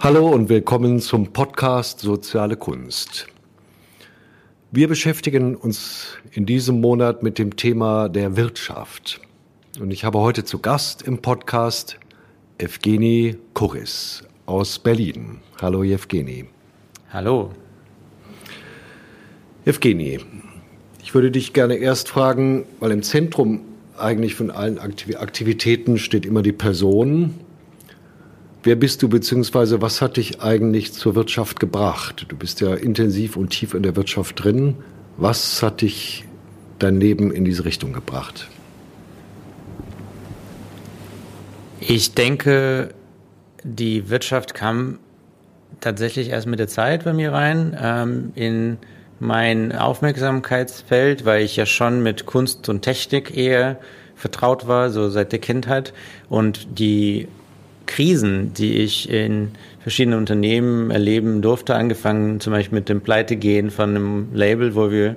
Hallo und willkommen zum Podcast Soziale Kunst. Wir beschäftigen uns in diesem Monat mit dem Thema der Wirtschaft. Und ich habe heute zu Gast im Podcast Evgeny Kuris aus Berlin. Hallo Evgeny. Hallo. Evgeny, ich würde dich gerne erst fragen, weil im Zentrum eigentlich von allen Aktivitäten steht immer die Person. Wer bist du beziehungsweise was hat dich eigentlich zur Wirtschaft gebracht? Du bist ja intensiv und tief in der Wirtschaft drin. Was hat dich dein Leben in diese Richtung gebracht? Ich denke, die Wirtschaft kam tatsächlich erst mit der Zeit bei mir rein. Ähm, in mein Aufmerksamkeitsfeld, weil ich ja schon mit Kunst und Technik eher vertraut war, so seit der Kindheit. Und die Krisen, die ich in verschiedenen Unternehmen erleben durfte, angefangen zum Beispiel mit dem Pleitegehen von einem Label, wo wir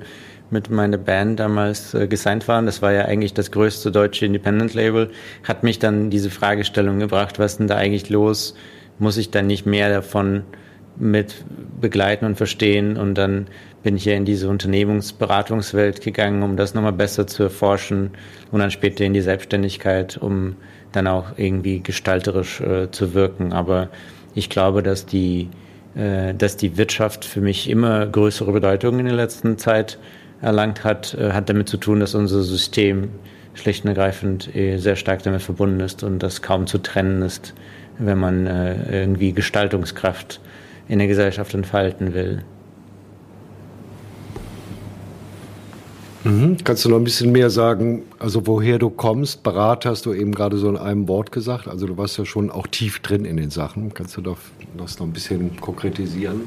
mit meiner Band damals äh, gesigned waren, das war ja eigentlich das größte deutsche Independent-Label, hat mich dann diese Fragestellung gebracht, was denn da eigentlich los? Muss ich dann nicht mehr davon mit begleiten und verstehen und dann bin ich ja in diese Unternehmensberatungswelt gegangen, um das nochmal besser zu erforschen und dann später in die Selbstständigkeit, um dann auch irgendwie gestalterisch äh, zu wirken. Aber ich glaube, dass die, äh, dass die Wirtschaft für mich immer größere Bedeutung in der letzten Zeit erlangt hat, äh, hat damit zu tun, dass unser System schlicht und ergreifend äh, sehr stark damit verbunden ist und das kaum zu trennen ist, wenn man äh, irgendwie Gestaltungskraft in der Gesellschaft entfalten will. Mhm. Kannst du noch ein bisschen mehr sagen, also woher du kommst? Berater hast du eben gerade so in einem Wort gesagt. Also du warst ja schon auch tief drin in den Sachen. Kannst du das noch ein bisschen konkretisieren?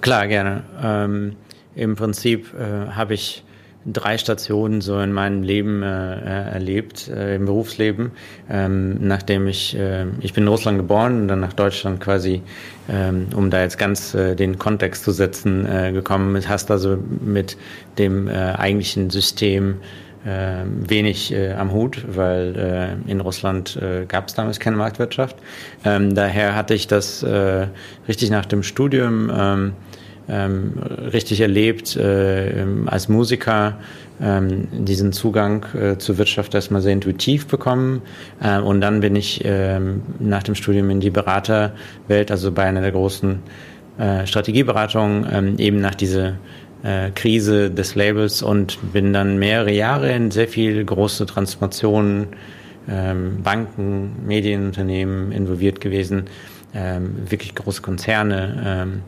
Klar, gerne. Ähm, Im Prinzip äh, habe ich drei Stationen so in meinem Leben äh, äh, erlebt, äh, im Berufsleben, ähm, nachdem ich, äh, ich bin in Russland geboren und dann nach Deutschland quasi, ähm, um da jetzt ganz äh, den Kontext zu setzen, äh, gekommen ist, hast also mit dem eigentlichen System wenig am Hut, weil in Russland gab es damals keine Marktwirtschaft. Ähm, daher hatte ich das richtig nach dem Studium ähm, ähm, richtig erlebt, äh, als Musiker ähm, diesen Zugang äh, zur Wirtschaft erstmal sehr intuitiv bekommen. Äh, und dann bin ich ähm, nach dem Studium in die Beraterwelt, also bei einer der großen äh, Strategieberatungen, ähm, eben nach dieser äh, Krise des Labels und bin dann mehrere Jahre in sehr viel große Transformationen, ähm, Banken, Medienunternehmen involviert gewesen, ähm, wirklich große Konzerne ähm,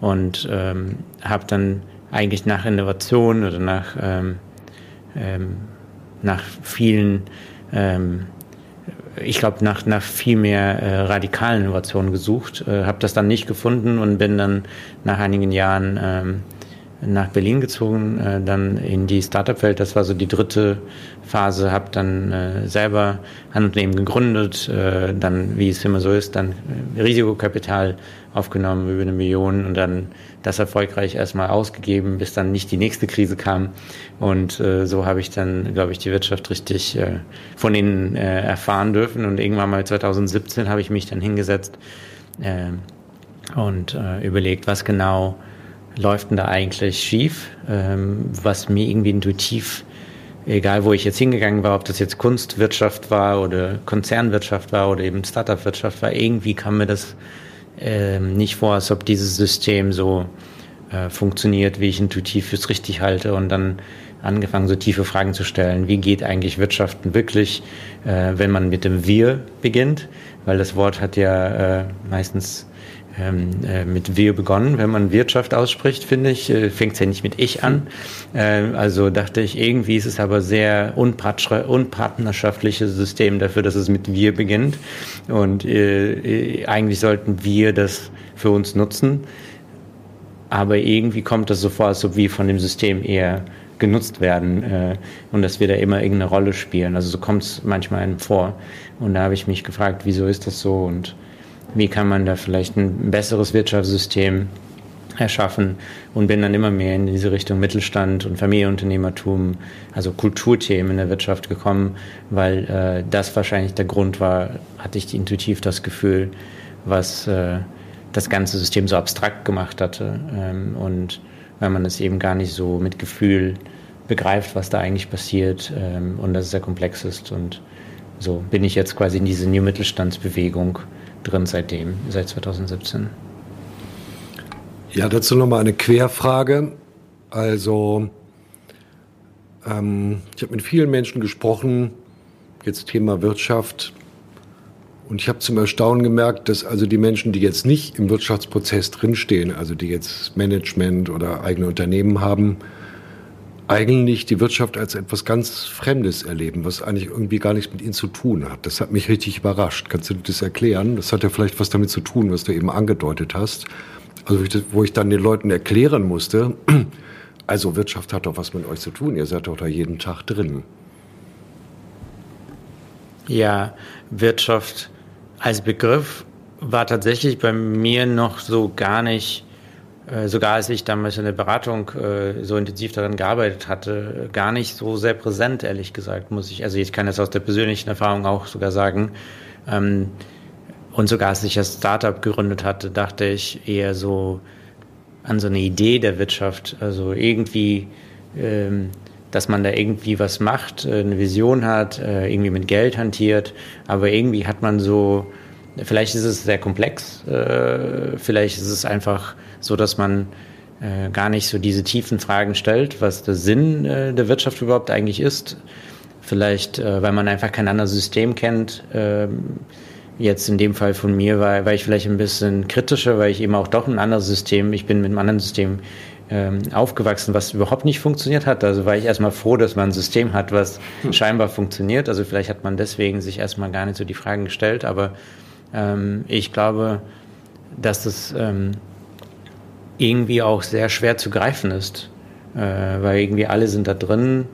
und ähm, habe dann eigentlich nach Innovation oder nach, ähm, ähm, nach vielen, ähm, ich glaube, nach, nach viel mehr äh, radikalen Innovationen gesucht, äh, habe das dann nicht gefunden und bin dann nach einigen Jahren ähm, nach Berlin gezogen, äh, dann in die Startup-Welt. Das war so die dritte Phase. Habe dann äh, selber ein Unternehmen gegründet, äh, dann, wie es immer so ist, dann äh, Risikokapital aufgenommen über eine Million und dann das erfolgreich erstmal ausgegeben, bis dann nicht die nächste Krise kam. Und äh, so habe ich dann, glaube ich, die Wirtschaft richtig äh, von innen äh, erfahren dürfen. Und irgendwann mal 2017 habe ich mich dann hingesetzt äh, und äh, überlegt, was genau läuft denn da eigentlich schief, ähm, was mir irgendwie intuitiv, egal wo ich jetzt hingegangen war, ob das jetzt Kunstwirtschaft war oder Konzernwirtschaft war oder eben Startup-Wirtschaft war, irgendwie kam mir das ähm, nicht vor, als ob dieses System so äh, funktioniert, wie ich intuitiv fürs richtig halte und dann angefangen, so tiefe Fragen zu stellen. Wie geht eigentlich Wirtschaften wirklich, äh, wenn man mit dem Wir beginnt? Weil das Wort hat ja äh, meistens ähm, äh, mit wir begonnen, wenn man Wirtschaft ausspricht, finde ich. Äh, Fängt es ja nicht mit ich an. Äh, also dachte ich, irgendwie ist es aber sehr unpartnerschaftliches System dafür, dass es mit wir beginnt. Und äh, äh, eigentlich sollten wir das für uns nutzen. Aber irgendwie kommt das so vor, als ob wir von dem System eher genutzt werden äh, und dass wir da immer irgendeine Rolle spielen. Also so kommt es manchmal einem vor. Und da habe ich mich gefragt, wieso ist das so und wie kann man da vielleicht ein besseres Wirtschaftssystem erschaffen und bin dann immer mehr in diese Richtung Mittelstand und Familienunternehmertum, also Kulturthemen in der Wirtschaft gekommen, weil äh, das wahrscheinlich der Grund war, hatte ich intuitiv das Gefühl, was äh, das ganze System so abstrakt gemacht hatte ähm, und weil man es eben gar nicht so mit Gefühl begreift, was da eigentlich passiert ähm, und dass es sehr komplex ist und so bin ich jetzt quasi in diese New Mittelstandsbewegung drin seitdem, seit 2017. Ja, dazu nochmal eine Querfrage. Also, ähm, ich habe mit vielen Menschen gesprochen, jetzt Thema Wirtschaft. Und ich habe zum Erstaunen gemerkt, dass also die Menschen, die jetzt nicht im Wirtschaftsprozess drinstehen, also die jetzt Management oder eigene Unternehmen haben, eigentlich die Wirtschaft als etwas ganz Fremdes erleben, was eigentlich irgendwie gar nichts mit ihnen zu tun hat. Das hat mich richtig überrascht. Kannst du das erklären? Das hat ja vielleicht was damit zu tun, was du eben angedeutet hast. Also wo ich dann den Leuten erklären musste, also Wirtschaft hat doch was mit euch zu tun, ihr seid doch da jeden Tag drin. Ja, Wirtschaft als Begriff war tatsächlich bei mir noch so gar nicht sogar als ich damals in der Beratung äh, so intensiv daran gearbeitet hatte, gar nicht so sehr präsent, ehrlich gesagt, muss ich, also ich kann das aus der persönlichen Erfahrung auch sogar sagen. Ähm, und sogar als ich das Startup gegründet hatte, dachte ich eher so an so eine Idee der Wirtschaft, also irgendwie, ähm, dass man da irgendwie was macht, äh, eine Vision hat, äh, irgendwie mit Geld hantiert, aber irgendwie hat man so, vielleicht ist es sehr komplex, äh, vielleicht ist es einfach so dass man äh, gar nicht so diese tiefen Fragen stellt, was der Sinn äh, der Wirtschaft überhaupt eigentlich ist. Vielleicht, äh, weil man einfach kein anderes System kennt. Ähm, jetzt in dem Fall von mir war, war ich vielleicht ein bisschen kritischer, weil ich eben auch doch ein anderes System, ich bin mit einem anderen System ähm, aufgewachsen, was überhaupt nicht funktioniert hat. Also war ich erstmal froh, dass man ein System hat, was hm. scheinbar funktioniert. Also vielleicht hat man deswegen sich erstmal gar nicht so die Fragen gestellt, aber ähm, ich glaube, dass es ähm, irgendwie auch sehr schwer zu greifen ist, äh, weil irgendwie alle sind da drin.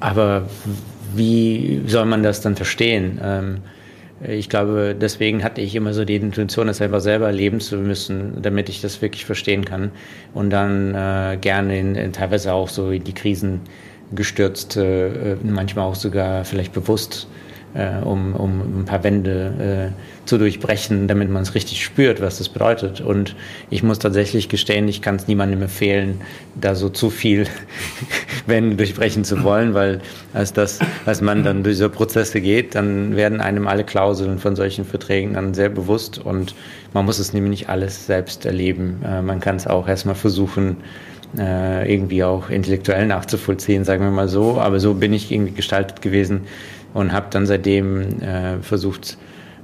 Aber wie soll man das dann verstehen? Ähm, ich glaube, deswegen hatte ich immer so die Intuition, das selber selber erleben zu müssen, damit ich das wirklich verstehen kann. Und dann äh, gerne in, in teilweise auch so in die Krisen gestürzt, äh, manchmal auch sogar vielleicht bewusst äh, um, um ein paar Wände äh, zu durchbrechen, damit man es richtig spürt, was das bedeutet. Und ich muss tatsächlich gestehen, ich kann es niemandem empfehlen, da so zu viel Wände durchbrechen zu wollen, weil als das, als man dann durch so Prozesse geht, dann werden einem alle Klauseln von solchen Verträgen dann sehr bewusst und man muss es nämlich nicht alles selbst erleben. Äh, man kann es auch erstmal versuchen, äh, irgendwie auch intellektuell nachzuvollziehen, sagen wir mal so. Aber so bin ich irgendwie gestaltet gewesen, und habe dann seitdem äh, versucht,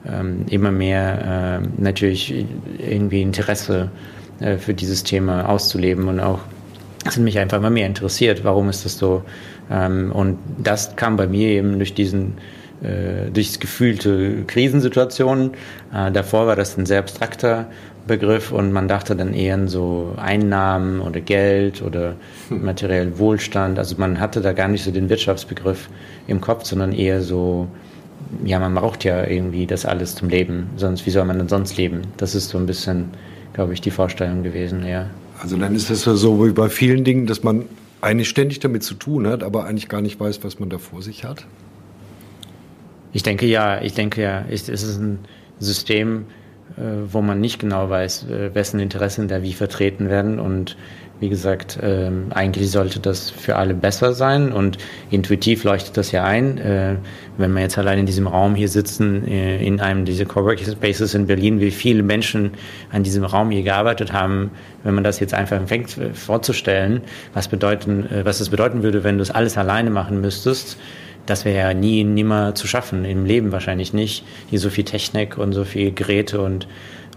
ähm, immer mehr äh, natürlich irgendwie Interesse äh, für dieses Thema auszuleben und auch es hat mich einfach immer mehr interessiert, warum ist das so? Ähm, und das kam bei mir eben durch diesen äh, durch gefühlte Krisensituationen. Äh, davor war das ein sehr abstrakter Begriff und man dachte dann eher an so Einnahmen oder Geld oder hm. materiellen Wohlstand. Also man hatte da gar nicht so den Wirtschaftsbegriff im Kopf, sondern eher so, ja, man braucht ja irgendwie das alles zum Leben, sonst wie soll man denn sonst leben? Das ist so ein bisschen, glaube ich, die Vorstellung gewesen, ja. Also dann ist es so wie bei vielen Dingen, dass man eigentlich ständig damit zu tun hat, aber eigentlich gar nicht weiß, was man da vor sich hat. Ich denke ja, ich denke ja, es ist ein System, wo man nicht genau weiß, äh, wessen Interessen da wie vertreten werden und wie gesagt, äh, eigentlich sollte das für alle besser sein und intuitiv leuchtet das ja ein. Äh, wenn wir jetzt allein in diesem Raum hier sitzen, äh, in einem dieser Coworking Spaces in Berlin, wie viele Menschen an diesem Raum hier gearbeitet haben, wenn man das jetzt einfach fängt äh, vorzustellen, was bedeuten, äh, was es bedeuten würde, wenn du es alles alleine machen müsstest, das wäre ja nie, nimmer zu schaffen, im Leben wahrscheinlich nicht. Hier so viel Technik und so viel Geräte und,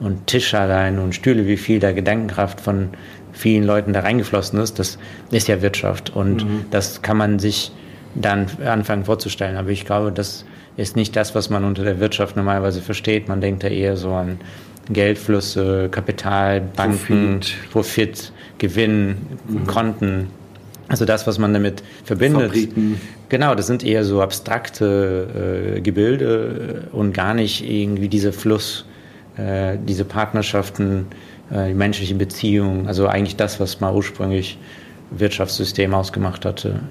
und Tisch allein und Stühle, wie viel da Gedankenkraft von vielen Leuten da reingeflossen ist, das ist ja Wirtschaft. Und mhm. das kann man sich dann anfangen vorzustellen. Aber ich glaube, das ist nicht das, was man unter der Wirtschaft normalerweise versteht. Man denkt da eher so an Geldflüsse, Kapital, Banken, Profit, Profit Gewinn, mhm. Konten. Also das, was man damit verbindet. Fabriken. Genau, das sind eher so abstrakte äh, Gebilde und gar nicht irgendwie dieser Fluss, äh, diese Partnerschaften, äh, die menschlichen Beziehungen. Also eigentlich das, was mal ursprünglich Wirtschaftssystem ausgemacht hatte.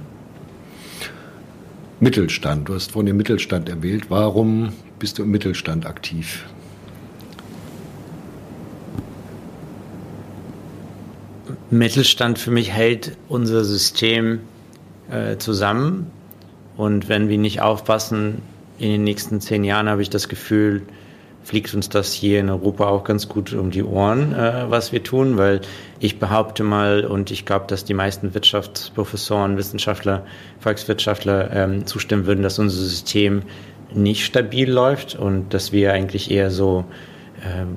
Mittelstand, du hast vorhin den Mittelstand erwähnt. Warum bist du im Mittelstand aktiv? Mittelstand für mich hält unser System äh, zusammen. Und wenn wir nicht aufpassen, in den nächsten zehn Jahren habe ich das Gefühl, fliegt uns das hier in Europa auch ganz gut um die Ohren, äh, was wir tun, weil ich behaupte mal und ich glaube, dass die meisten Wirtschaftsprofessoren, Wissenschaftler, Volkswirtschaftler ähm, zustimmen würden, dass unser System nicht stabil läuft und dass wir eigentlich eher so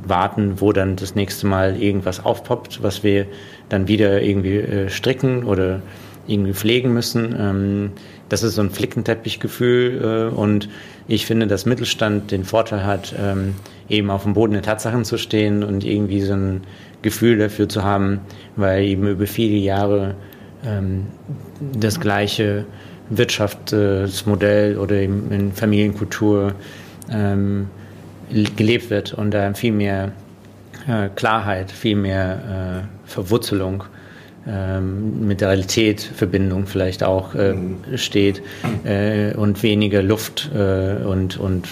warten, wo dann das nächste Mal irgendwas aufpoppt, was wir dann wieder irgendwie äh, stricken oder irgendwie pflegen müssen. Ähm, das ist so ein Flickenteppichgefühl äh, und ich finde, dass Mittelstand den Vorteil hat, ähm, eben auf dem Boden der Tatsachen zu stehen und irgendwie so ein Gefühl dafür zu haben, weil eben über viele Jahre ähm, das gleiche Wirtschaftsmodell oder eben in Familienkultur ähm, gelebt wird und da viel mehr äh, Klarheit, viel mehr äh, Verwurzelung ähm, mit der Realität Verbindung vielleicht auch äh, mhm. steht äh, und weniger Luft äh, und, und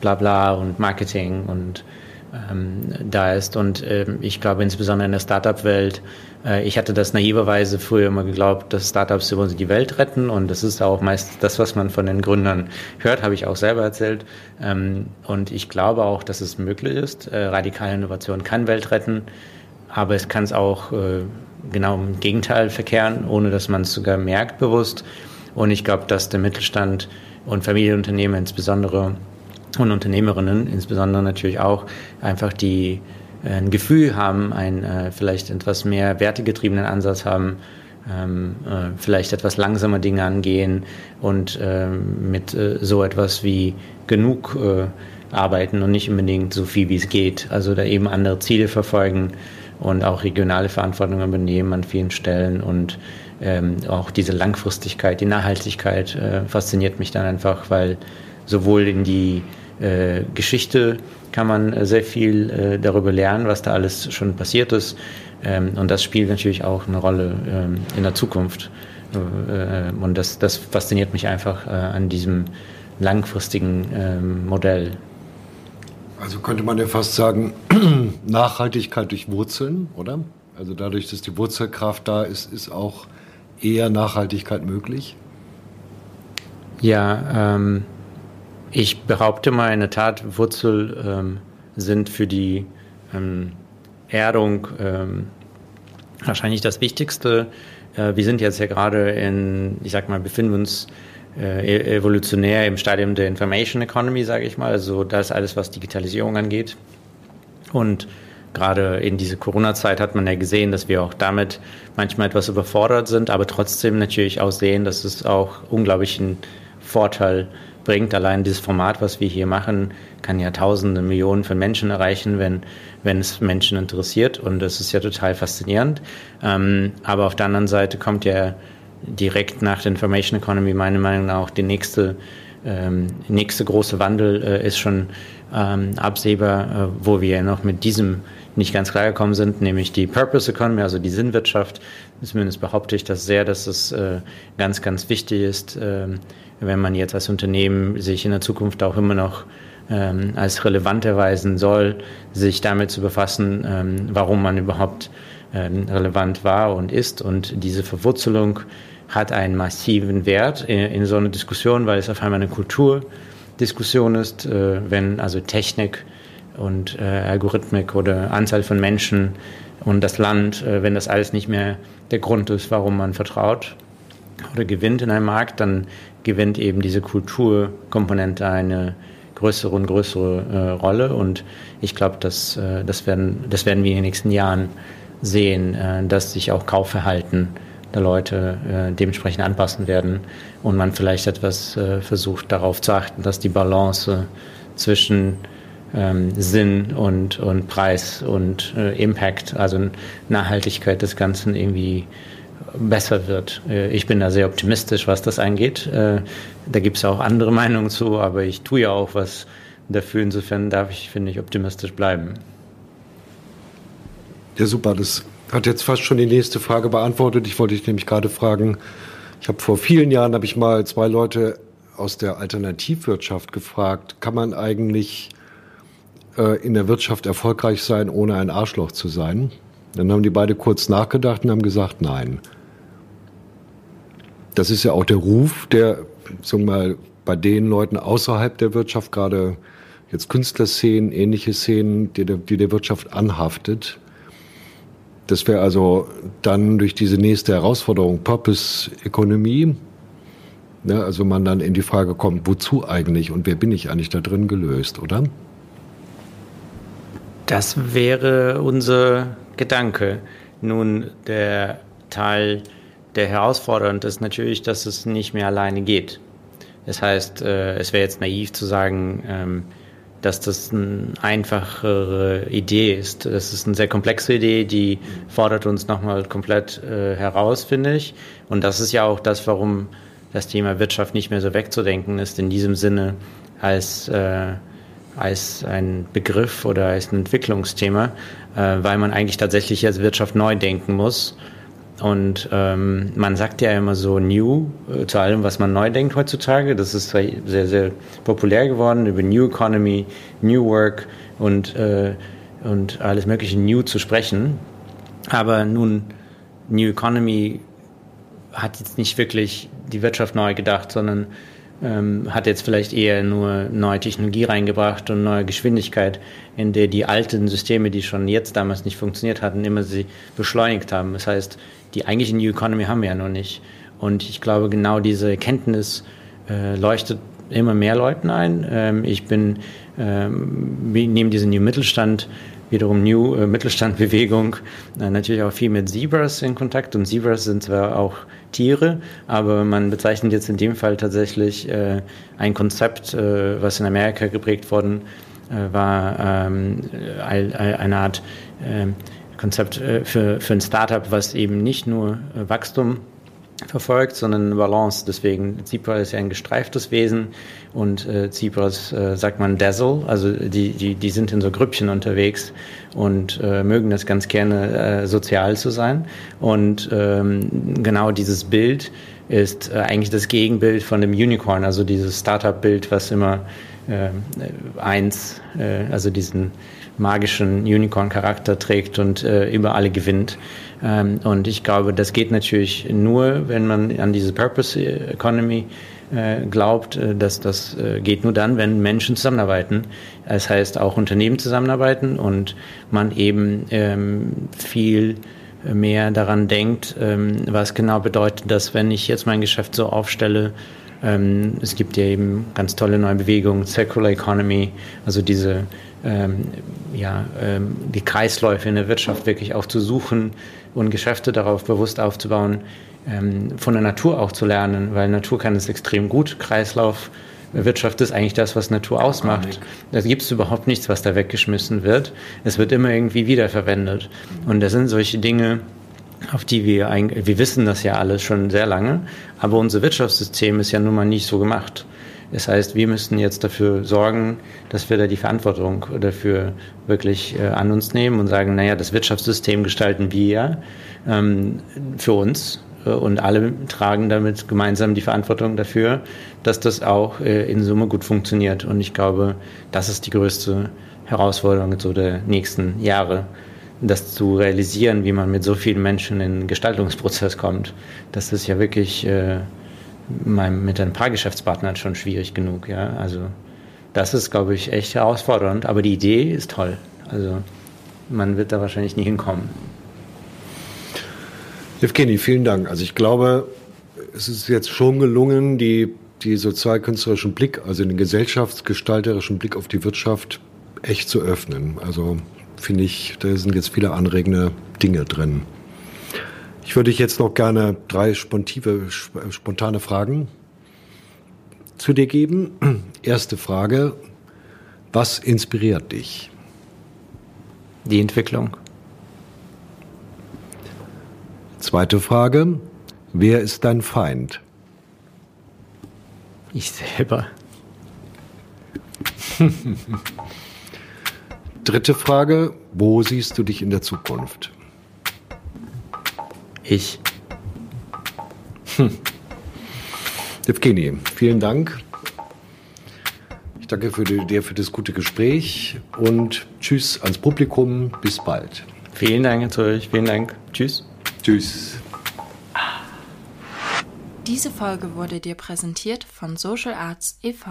bla bla und Marketing und ähm, da ist. Und ähm, ich glaube insbesondere in der Startup-Welt, äh, ich hatte das naiverweise früher immer geglaubt, dass Startups über die Welt retten und das ist auch meist das, was man von den Gründern hört, habe ich auch selber erzählt. Ähm, und ich glaube auch, dass es möglich ist. Äh, radikale Innovation kann Welt retten, aber es kann es auch äh, genau im Gegenteil verkehren, ohne dass man es sogar merkt bewusst. Und ich glaube, dass der Mittelstand und Familienunternehmen insbesondere und Unternehmerinnen insbesondere natürlich auch einfach die äh, ein Gefühl haben, einen äh, vielleicht etwas mehr wertegetriebenen Ansatz haben, ähm, äh, vielleicht etwas langsamer Dinge angehen und ähm, mit äh, so etwas wie genug äh, arbeiten und nicht unbedingt so viel wie es geht. Also da eben andere Ziele verfolgen und auch regionale Verantwortung übernehmen an vielen Stellen und ähm, auch diese Langfristigkeit, die Nachhaltigkeit äh, fasziniert mich dann einfach, weil sowohl in die Geschichte kann man äh, sehr viel äh, darüber lernen, was da alles schon passiert ist. Ähm, und das spielt natürlich auch eine Rolle ähm, in der Zukunft. Äh, und das, das fasziniert mich einfach äh, an diesem langfristigen ähm, Modell. Also könnte man ja fast sagen, Nachhaltigkeit durch Wurzeln, oder? Also dadurch, dass die Wurzelkraft da ist, ist auch eher Nachhaltigkeit möglich? Ja, ähm, ich behaupte mal, in der Tat, Wurzel ähm, sind für die ähm, Erdung ähm, wahrscheinlich das Wichtigste. Äh, wir sind jetzt ja gerade in, ich sag mal, befinden uns äh, e-, evolutionär im Stadium der Information Economy, sage ich mal. Also das alles, was Digitalisierung angeht. Und gerade in dieser Corona-Zeit hat man ja gesehen, dass wir auch damit manchmal etwas überfordert sind, aber trotzdem natürlich auch sehen, dass es auch unglaublichen Vorteil bringt. Allein dieses Format, was wir hier machen, kann ja Tausende, Millionen von Menschen erreichen, wenn, wenn es Menschen interessiert. Und das ist ja total faszinierend. Ähm, aber auf der anderen Seite kommt ja direkt nach der Information Economy meiner Meinung nach auch die nächste, ähm, nächste große Wandel äh, ist schon ähm, absehbar, äh, wo wir noch mit diesem nicht ganz klar gekommen sind, nämlich die Purpose Economy, also die Sinnwirtschaft. Zumindest behaupte ich das sehr, dass es äh, ganz, ganz wichtig ist, äh, wenn man jetzt als Unternehmen sich in der Zukunft auch immer noch ähm, als relevant erweisen soll, sich damit zu befassen, ähm, warum man überhaupt ähm, relevant war und ist. Und diese Verwurzelung hat einen massiven Wert in, in so einer Diskussion, weil es auf einmal eine Kulturdiskussion ist, äh, wenn also Technik und äh, Algorithmik oder Anzahl von Menschen und das Land, äh, wenn das alles nicht mehr der Grund ist, warum man vertraut oder gewinnt in einem Markt, dann gewinnt eben diese Kulturkomponente eine größere und größere äh, Rolle. Und ich glaube, das, äh, das, werden, das werden wir in den nächsten Jahren sehen, äh, dass sich auch Kaufverhalten der Leute äh, dementsprechend anpassen werden und man vielleicht etwas äh, versucht darauf zu achten, dass die Balance zwischen ähm, Sinn und, und Preis und äh, Impact, also Nachhaltigkeit des Ganzen irgendwie besser wird. Äh, ich bin da sehr optimistisch, was das angeht. Äh, da gibt es auch andere Meinungen zu, aber ich tue ja auch was dafür. Insofern darf ich, finde ich, optimistisch bleiben. Ja, super. Das hat jetzt fast schon die nächste Frage beantwortet. Ich wollte dich nämlich gerade fragen, ich habe vor vielen Jahren, habe ich mal zwei Leute aus der Alternativwirtschaft gefragt, kann man eigentlich äh, in der Wirtschaft erfolgreich sein, ohne ein Arschloch zu sein? Dann haben die beide kurz nachgedacht und haben gesagt, nein. Das ist ja auch der Ruf, der, sagen wir mal, bei den Leuten außerhalb der Wirtschaft, gerade jetzt Künstlerszenen, ähnliche Szenen, die der, die der Wirtschaft anhaftet. Das wäre also dann durch diese nächste Herausforderung Purpose-Ökonomie, ne, also man dann in die Frage kommt, wozu eigentlich und wer bin ich eigentlich da drin gelöst, oder? Das wäre unser Gedanke. Nun, der Teil, der herausfordernd ist natürlich, dass es nicht mehr alleine geht. Das heißt, äh, es wäre jetzt naiv zu sagen, ähm, dass das eine einfachere Idee ist. Das ist eine sehr komplexe Idee, die fordert uns nochmal komplett äh, heraus, finde ich. Und das ist ja auch das, warum das Thema Wirtschaft nicht mehr so wegzudenken ist, in diesem Sinne als äh, als ein Begriff oder als ein Entwicklungsthema, äh, weil man eigentlich tatsächlich als Wirtschaft neu denken muss. Und ähm, man sagt ja immer so New äh, zu allem, was man neu denkt heutzutage. Das ist sehr, sehr populär geworden, über New Economy, New Work und, äh, und alles mögliche New zu sprechen. Aber nun, New Economy hat jetzt nicht wirklich die Wirtschaft neu gedacht, sondern ähm, hat jetzt vielleicht eher nur neue Technologie reingebracht und neue Geschwindigkeit, in der die alten Systeme, die schon jetzt damals nicht funktioniert hatten, immer sie beschleunigt haben. Das heißt, die eigentliche New Economy haben wir ja noch nicht. Und ich glaube, genau diese Erkenntnis äh, leuchtet immer mehr Leuten ein. Ähm, ich bin ähm, neben diesem New Mittelstand wiederum New äh, Mittelstandbewegung äh, natürlich auch viel mit Zebras in Kontakt und Zebras sind zwar auch Tiere, aber man bezeichnet jetzt in dem Fall tatsächlich äh, ein Konzept, äh, was in Amerika geprägt worden äh, war, ähm, eine Art ähm, Konzept äh, für, für ein Startup, was eben nicht nur Wachstum verfolgt, sondern Balance. Deswegen, Zebra ist ja ein gestreiftes Wesen und äh, Zebras äh, sagt man Dazzle, also die, die, die sind in so Grüppchen unterwegs und äh, mögen das ganz gerne, äh, sozial zu sein. Und ähm, genau dieses Bild ist äh, eigentlich das Gegenbild von dem Unicorn, also dieses Startup-Bild, was immer äh, eins, äh, also diesen magischen Unicorn-Charakter trägt und äh, über alle gewinnt. Ähm, und ich glaube, das geht natürlich nur, wenn man an diese Purpose Economy äh, glaubt, äh, dass das äh, geht nur dann, wenn Menschen zusammenarbeiten. Das heißt, auch Unternehmen zusammenarbeiten und man eben ähm, viel mehr daran denkt, ähm, was genau bedeutet das, wenn ich jetzt mein Geschäft so aufstelle, ähm, es gibt ja eben ganz tolle neue Bewegungen, Circular Economy, also diese ähm, ja, ähm, die Kreisläufe in der Wirtschaft wirklich auch zu suchen und Geschäfte darauf bewusst aufzubauen, ähm, von der Natur auch zu lernen, weil Natur kann es extrem gut. Kreislauf Wirtschaft ist eigentlich das, was Natur ausmacht. Da gibt es überhaupt nichts, was da weggeschmissen wird. Es wird immer irgendwie wiederverwendet. Und das sind solche Dinge, auf die wir eigentlich, wir wissen das ja alles schon sehr lange, aber unser Wirtschaftssystem ist ja nun mal nicht so gemacht. Das heißt, wir müssen jetzt dafür sorgen, dass wir da die Verantwortung dafür wirklich äh, an uns nehmen und sagen, naja, das Wirtschaftssystem gestalten wir ja ähm, für uns äh, und alle tragen damit gemeinsam die Verantwortung dafür, dass das auch äh, in Summe gut funktioniert. Und ich glaube, das ist die größte Herausforderung so der nächsten Jahre, das zu realisieren, wie man mit so vielen Menschen in den Gestaltungsprozess kommt. Das ist ja wirklich äh, mit ein paar Geschäftspartnern schon schwierig genug. Ja? Also das ist, glaube ich, echt herausfordernd. Aber die Idee ist toll. Also man wird da wahrscheinlich nie hinkommen. Evgeny, vielen Dank. Also ich glaube, es ist jetzt schon gelungen, die, die sozialkünstlerischen Blick, also den gesellschaftsgestalterischen Blick auf die Wirtschaft echt zu öffnen. Also finde ich, da sind jetzt viele anregende Dinge drin. Ich würde dich jetzt noch gerne drei spontive, spontane Fragen zu dir geben. Erste Frage, was inspiriert dich? Die Entwicklung. Zweite Frage, wer ist dein Feind? Ich selber. Dritte Frage, wo siehst du dich in der Zukunft? Ich. Hm. Evgeny, vielen Dank. Ich danke für die, dir für das gute Gespräch und tschüss ans Publikum. Bis bald. Vielen Dank zu euch. Vielen Dank. Tschüss. Tschüss. Diese Folge wurde dir präsentiert von Social Arts e.V.